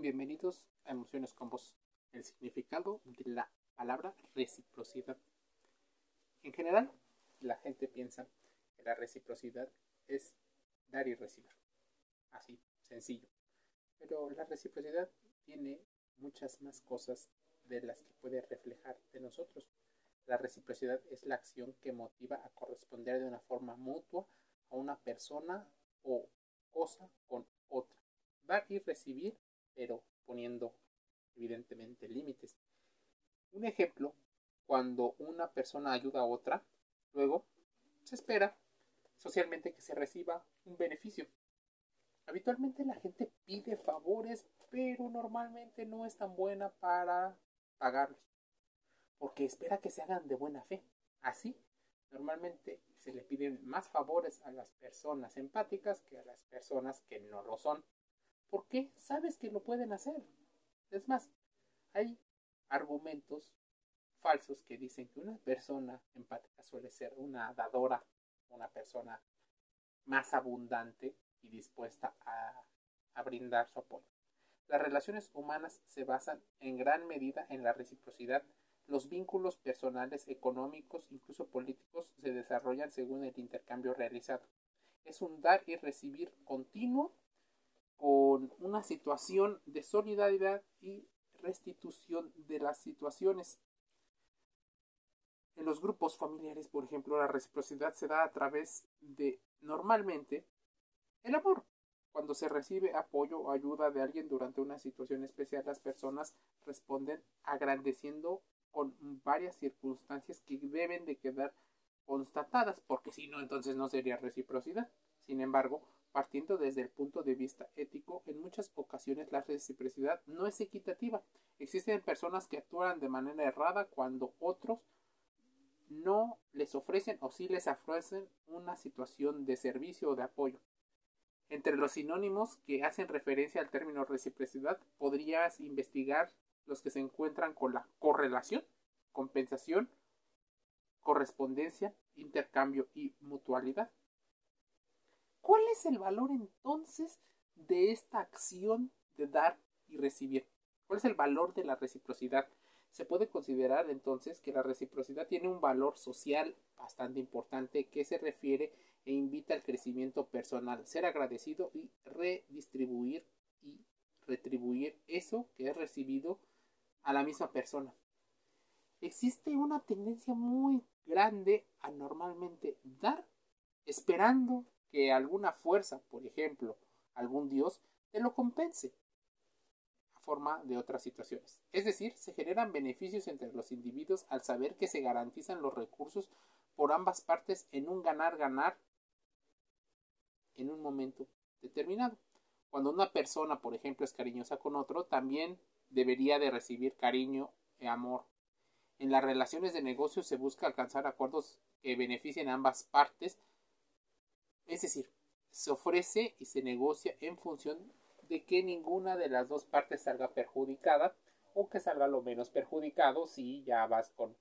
Bienvenidos a Emociones con Vos, el significado de la palabra reciprocidad. En general, la gente piensa que la reciprocidad es dar y recibir. Así, sencillo. Pero la reciprocidad tiene muchas más cosas de las que puede reflejar de nosotros. La reciprocidad es la acción que motiva a corresponder de una forma mutua a una persona o cosa con otra. Dar y recibir pero poniendo evidentemente límites. Un ejemplo, cuando una persona ayuda a otra, luego se espera socialmente que se reciba un beneficio. Habitualmente la gente pide favores, pero normalmente no es tan buena para pagarlos, porque espera que se hagan de buena fe. Así, normalmente se le piden más favores a las personas empáticas que a las personas que no lo son. ¿Por qué? Sabes que lo pueden hacer. Es más, hay argumentos falsos que dicen que una persona empática suele ser una dadora, una persona más abundante y dispuesta a, a, brindar su apoyo. Las relaciones humanas se basan en gran medida en la reciprocidad. Los vínculos personales, económicos, incluso políticos, se desarrollan según el intercambio realizado. Es un dar y recibir continuo con una situación de solidaridad y restitución de las situaciones. En los grupos familiares, por ejemplo, la reciprocidad se da a través de, normalmente, el amor. Cuando se recibe apoyo o ayuda de alguien durante una situación especial, las personas responden agradeciendo con varias circunstancias que deben de quedar constatadas, porque si no, entonces no sería reciprocidad. Sin embargo, Partiendo desde el punto de vista ético, en muchas ocasiones la reciprocidad no es equitativa. Existen personas que actúan de manera errada cuando otros no les ofrecen o sí les ofrecen una situación de servicio o de apoyo. Entre los sinónimos que hacen referencia al término reciprocidad, podrías investigar los que se encuentran con la correlación, compensación, correspondencia, intercambio y mutualidad. ¿Cuál es el valor entonces de esta acción de dar y recibir? ¿Cuál es el valor de la reciprocidad? Se puede considerar entonces que la reciprocidad tiene un valor social bastante importante que se refiere e invita al crecimiento personal, ser agradecido y redistribuir y retribuir eso que es recibido a la misma persona. Existe una tendencia muy grande a normalmente dar esperando que alguna fuerza, por ejemplo, algún dios, te lo compense a forma de otras situaciones. Es decir, se generan beneficios entre los individuos al saber que se garantizan los recursos por ambas partes en un ganar-ganar en un momento determinado. Cuando una persona, por ejemplo, es cariñosa con otro, también debería de recibir cariño y amor. En las relaciones de negocio se busca alcanzar acuerdos que beneficien a ambas partes es decir, se ofrece y se negocia en función de que ninguna de las dos partes salga perjudicada o que salga lo menos perjudicado si ya vas con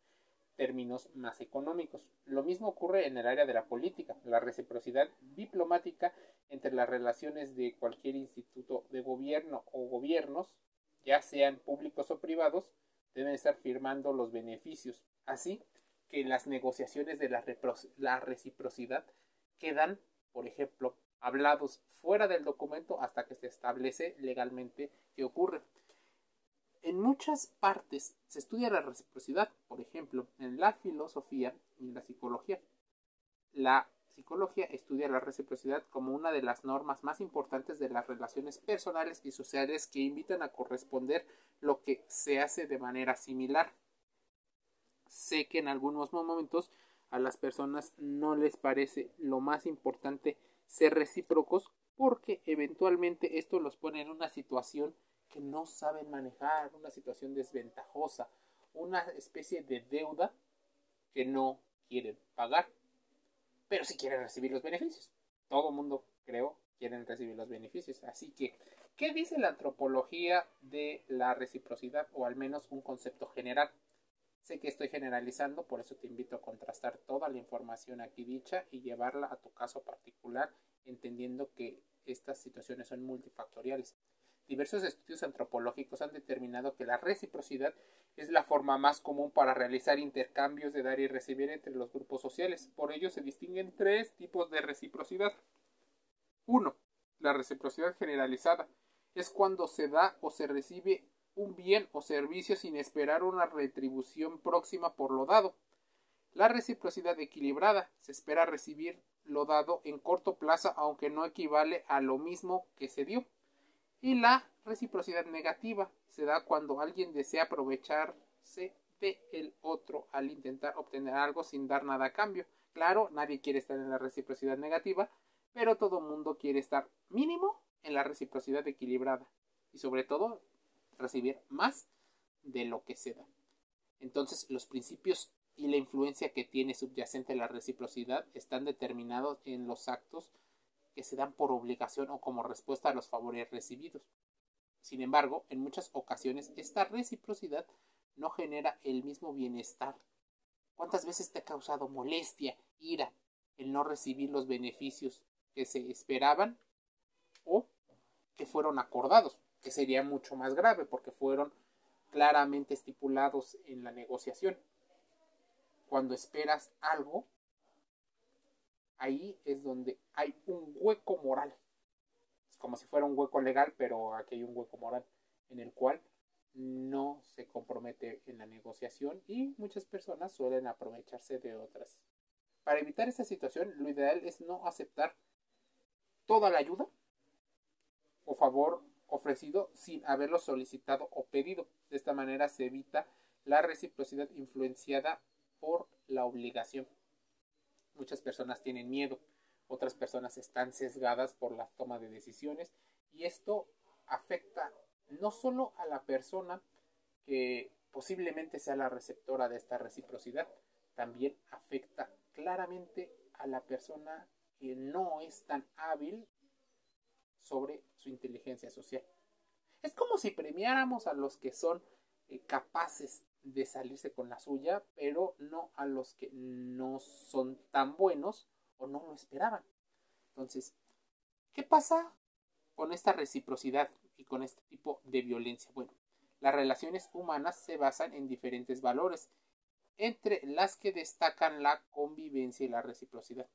términos más económicos. Lo mismo ocurre en el área de la política. La reciprocidad diplomática entre las relaciones de cualquier instituto de gobierno o gobiernos, ya sean públicos o privados, deben estar firmando los beneficios. Así que las negociaciones de la, la reciprocidad quedan por ejemplo, hablados fuera del documento hasta que se establece legalmente qué ocurre. En muchas partes se estudia la reciprocidad, por ejemplo, en la filosofía y en la psicología. La psicología estudia la reciprocidad como una de las normas más importantes de las relaciones personales y sociales que invitan a corresponder lo que se hace de manera similar. Sé que en algunos momentos a las personas no les parece lo más importante ser recíprocos porque eventualmente esto los pone en una situación que no saben manejar, una situación desventajosa, una especie de deuda que no quieren pagar, pero sí quieren recibir los beneficios. Todo mundo, creo, quieren recibir los beneficios. Así que, ¿qué dice la antropología de la reciprocidad o al menos un concepto general? Sé que estoy generalizando, por eso te invito a contrastar toda la información aquí dicha y llevarla a tu caso particular, entendiendo que estas situaciones son multifactoriales. Diversos estudios antropológicos han determinado que la reciprocidad es la forma más común para realizar intercambios de dar y recibir entre los grupos sociales. Por ello se distinguen tres tipos de reciprocidad. 1. La reciprocidad generalizada es cuando se da o se recibe un bien o servicio sin esperar una retribución próxima por lo dado. La reciprocidad equilibrada se espera recibir lo dado en corto plazo aunque no equivale a lo mismo que se dio. Y la reciprocidad negativa se da cuando alguien desea aprovecharse de el otro al intentar obtener algo sin dar nada a cambio. Claro, nadie quiere estar en la reciprocidad negativa, pero todo mundo quiere estar mínimo en la reciprocidad equilibrada y sobre todo recibir más de lo que se da. Entonces, los principios y la influencia que tiene subyacente la reciprocidad están determinados en los actos que se dan por obligación o como respuesta a los favores recibidos. Sin embargo, en muchas ocasiones esta reciprocidad no genera el mismo bienestar. ¿Cuántas veces te ha causado molestia, ira, el no recibir los beneficios que se esperaban o que fueron acordados? Que sería mucho más grave porque fueron claramente estipulados en la negociación. Cuando esperas algo ahí es donde hay un hueco moral. Es como si fuera un hueco legal, pero aquí hay un hueco moral en el cual no se compromete en la negociación y muchas personas suelen aprovecharse de otras. Para evitar esta situación, lo ideal es no aceptar toda la ayuda o favor ofrecido sin haberlo solicitado o pedido. De esta manera se evita la reciprocidad influenciada por la obligación. Muchas personas tienen miedo, otras personas están sesgadas por la toma de decisiones y esto afecta no solo a la persona que posiblemente sea la receptora de esta reciprocidad, también afecta claramente a la persona que no es tan hábil sobre su inteligencia social. Es como si premiáramos a los que son eh, capaces de salirse con la suya, pero no a los que no son tan buenos o no lo esperaban. Entonces, ¿qué pasa con esta reciprocidad y con este tipo de violencia? Bueno, las relaciones humanas se basan en diferentes valores, entre las que destacan la convivencia y la reciprocidad.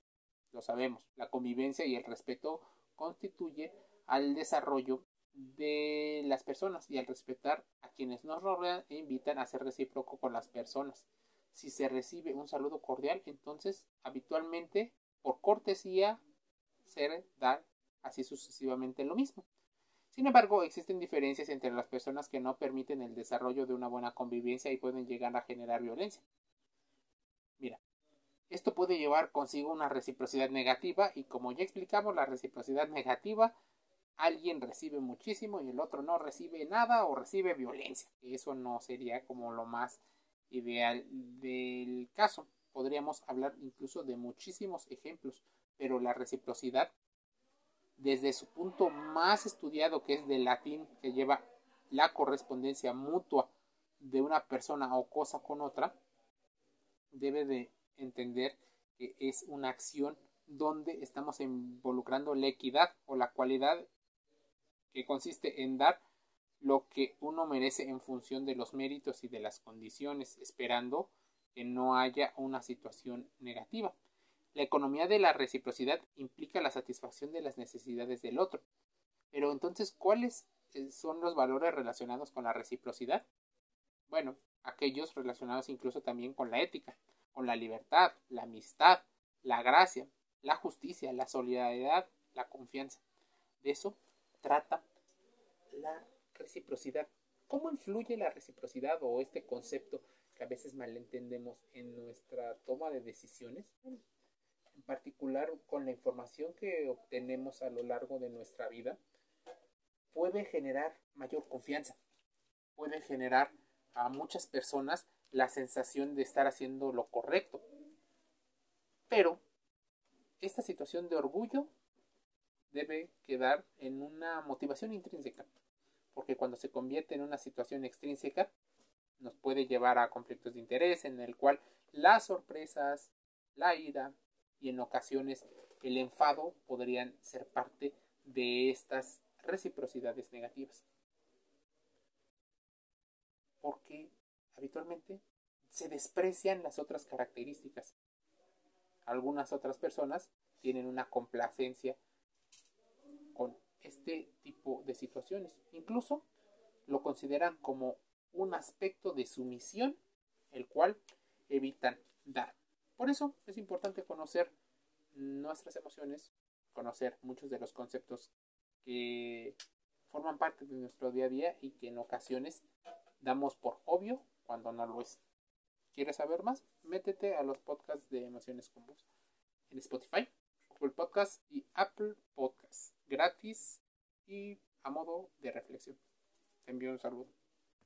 Lo sabemos, la convivencia y el respeto constituye al desarrollo de las personas y al respetar a quienes nos rodean e invitan a ser recíproco con las personas. Si se recibe un saludo cordial, entonces habitualmente por cortesía se da así sucesivamente lo mismo. Sin embargo, existen diferencias entre las personas que no permiten el desarrollo de una buena convivencia y pueden llegar a generar violencia. Mira, esto puede llevar consigo una reciprocidad negativa y como ya explicamos, la reciprocidad negativa alguien recibe muchísimo y el otro no recibe nada o recibe violencia. Eso no sería como lo más ideal del caso. Podríamos hablar incluso de muchísimos ejemplos, pero la reciprocidad, desde su punto más estudiado, que es del latín, que lleva la correspondencia mutua de una persona o cosa con otra, debe de entender que es una acción donde estamos involucrando la equidad o la cualidad que consiste en dar lo que uno merece en función de los méritos y de las condiciones, esperando que no haya una situación negativa. La economía de la reciprocidad implica la satisfacción de las necesidades del otro. Pero entonces, ¿cuáles eh, son los valores relacionados con la reciprocidad? Bueno, aquellos relacionados incluso también con la ética, con la libertad, la amistad, la gracia, la justicia, la solidaridad, la confianza. De eso trata la reciprocidad. ¿Cómo influye la reciprocidad o este concepto que a veces malentendemos en nuestra toma de decisiones? En particular con la información que obtenemos a lo largo de nuestra vida, puede generar mayor confianza, puede generar a muchas personas la sensación de estar haciendo lo correcto. Pero esta situación de orgullo debe quedar en una motivación intrínseca, porque cuando se convierte en una situación extrínseca, nos puede llevar a conflictos de interés en el cual las sorpresas, la ira y en ocasiones el enfado podrían ser parte de estas reciprocidades negativas. ¿Por qué habitualmente se desprecian las otras características. Algunas otras personas tienen una complacencia con este tipo de situaciones. Incluso lo consideran como un aspecto de sumisión, el cual evitan dar. Por eso es importante conocer nuestras emociones, conocer muchos de los conceptos que forman parte de nuestro día a día y que en ocasiones damos por obvio cuando no lo es. ¿Quieres saber más? Métete a los podcasts de Emociones con Vos en Spotify, Google Podcast y Apple Podcast. Gratis y a modo de reflexión. Te envío un saludo.